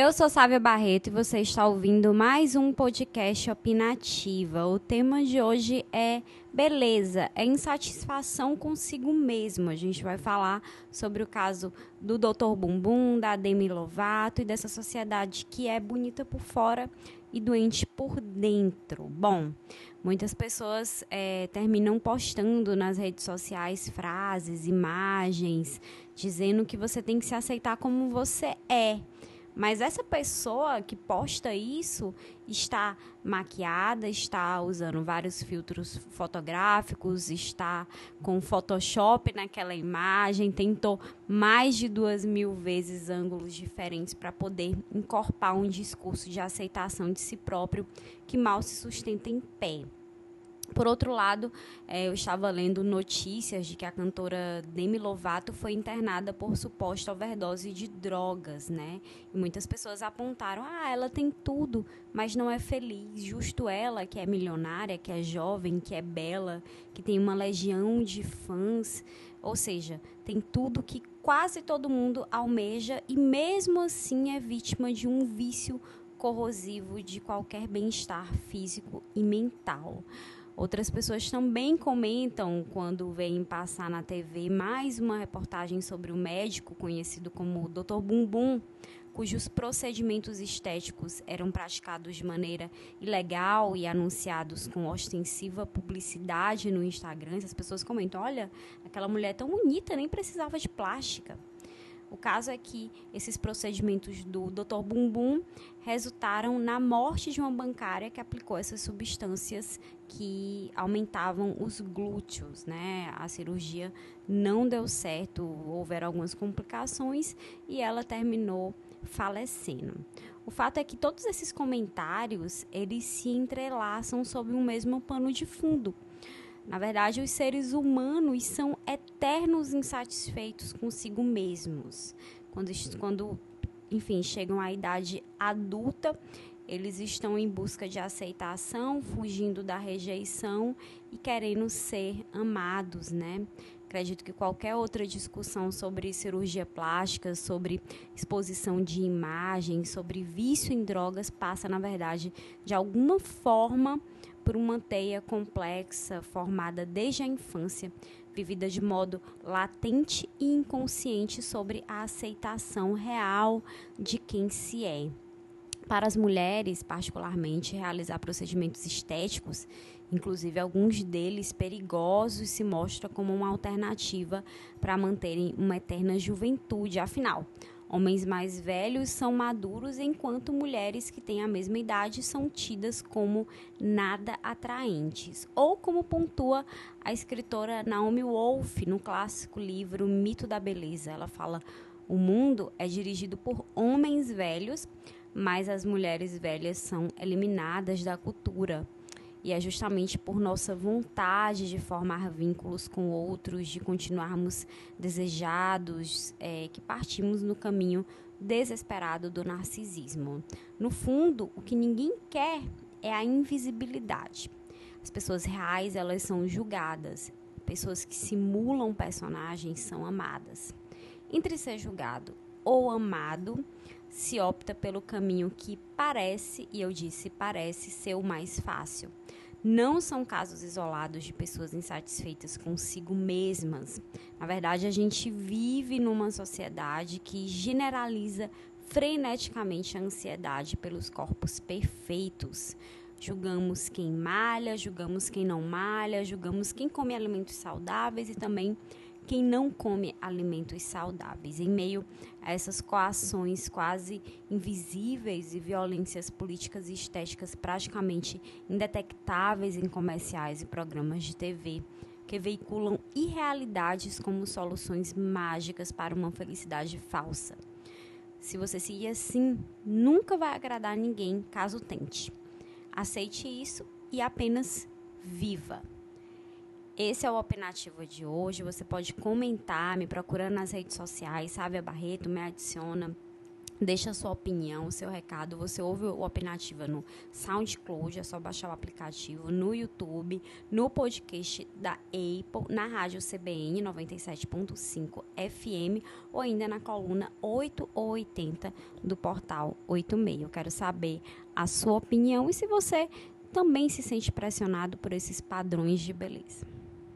Eu sou Sávia Barreto e você está ouvindo mais um podcast Opinativa. O tema de hoje é beleza, é insatisfação consigo mesmo. A gente vai falar sobre o caso do Dr. Bumbum, da Demi Lovato e dessa sociedade que é bonita por fora e doente por dentro. Bom, muitas pessoas é, terminam postando nas redes sociais frases, imagens, dizendo que você tem que se aceitar como você é. Mas essa pessoa que posta isso está maquiada, está usando vários filtros fotográficos, está com Photoshop naquela imagem, tentou mais de duas mil vezes ângulos diferentes para poder encorpar um discurso de aceitação de si próprio que mal se sustenta em pé. Por outro lado, é, eu estava lendo notícias de que a cantora Demi Lovato foi internada por suposta overdose de drogas, né? E muitas pessoas apontaram: ah, ela tem tudo, mas não é feliz. Justo ela, que é milionária, que é jovem, que é bela, que tem uma legião de fãs. Ou seja, tem tudo que quase todo mundo almeja e mesmo assim é vítima de um vício corrosivo de qualquer bem-estar físico e mental. Outras pessoas também comentam quando veem passar na TV mais uma reportagem sobre o médico conhecido como Dr. Bumbum, cujos procedimentos estéticos eram praticados de maneira ilegal e anunciados com ostensiva publicidade no Instagram. As pessoas comentam: olha, aquela mulher tão bonita, nem precisava de plástica. O caso é que esses procedimentos do Dr. Bumbum resultaram na morte de uma bancária que aplicou essas substâncias que aumentavam os glúteos, né? A cirurgia não deu certo, houveram algumas complicações e ela terminou falecendo. O fato é que todos esses comentários, eles se entrelaçam sob o mesmo pano de fundo na verdade, os seres humanos são eternos insatisfeitos consigo mesmos. Quando, quando enfim, chegam à idade adulta, eles estão em busca de aceitação, fugindo da rejeição e querendo ser amados, né? Acredito que qualquer outra discussão sobre cirurgia plástica, sobre exposição de imagem, sobre vício em drogas passa, na verdade, de alguma forma por uma teia complexa formada desde a infância, vivida de modo latente e inconsciente sobre a aceitação real de quem se é. Para as mulheres, particularmente, realizar procedimentos estéticos, inclusive alguns deles perigosos, se mostra como uma alternativa para manterem uma eterna juventude. Afinal, Homens mais velhos são maduros, enquanto mulheres que têm a mesma idade são tidas como nada atraentes. Ou como pontua a escritora Naomi Wolf no clássico livro Mito da Beleza. Ela fala: o mundo é dirigido por homens velhos, mas as mulheres velhas são eliminadas da cultura. E é justamente por nossa vontade de formar vínculos com outros, de continuarmos desejados, é, que partimos no caminho desesperado do narcisismo. No fundo, o que ninguém quer é a invisibilidade. As pessoas reais, elas são julgadas. Pessoas que simulam personagens são amadas. Entre ser julgado ou amado, se opta pelo caminho que parece, e eu disse parece, ser o mais fácil. Não são casos isolados de pessoas insatisfeitas consigo mesmas. Na verdade, a gente vive numa sociedade que generaliza freneticamente a ansiedade pelos corpos perfeitos. Julgamos quem malha, julgamos quem não malha, julgamos quem come alimentos saudáveis e também quem não come alimentos saudáveis. Em meio a essas coações quase invisíveis e violências políticas e estéticas praticamente indetectáveis em comerciais e programas de TV, que veiculam irrealidades como soluções mágicas para uma felicidade falsa. Se você seguir assim, nunca vai agradar ninguém caso tente. Aceite isso e apenas viva. Esse é o opinativo de hoje. Você pode comentar, me procurando nas redes sociais, sabe a Barreto, me adiciona. Deixa a sua opinião, o seu recado. Você ouve o Opinativa no SoundCloud, é só baixar o aplicativo, no YouTube, no podcast da Apple, na rádio CBN 97.5 FM ou ainda na coluna 8 ou 80 do portal 86. Eu quero saber a sua opinião e se você também se sente pressionado por esses padrões de beleza.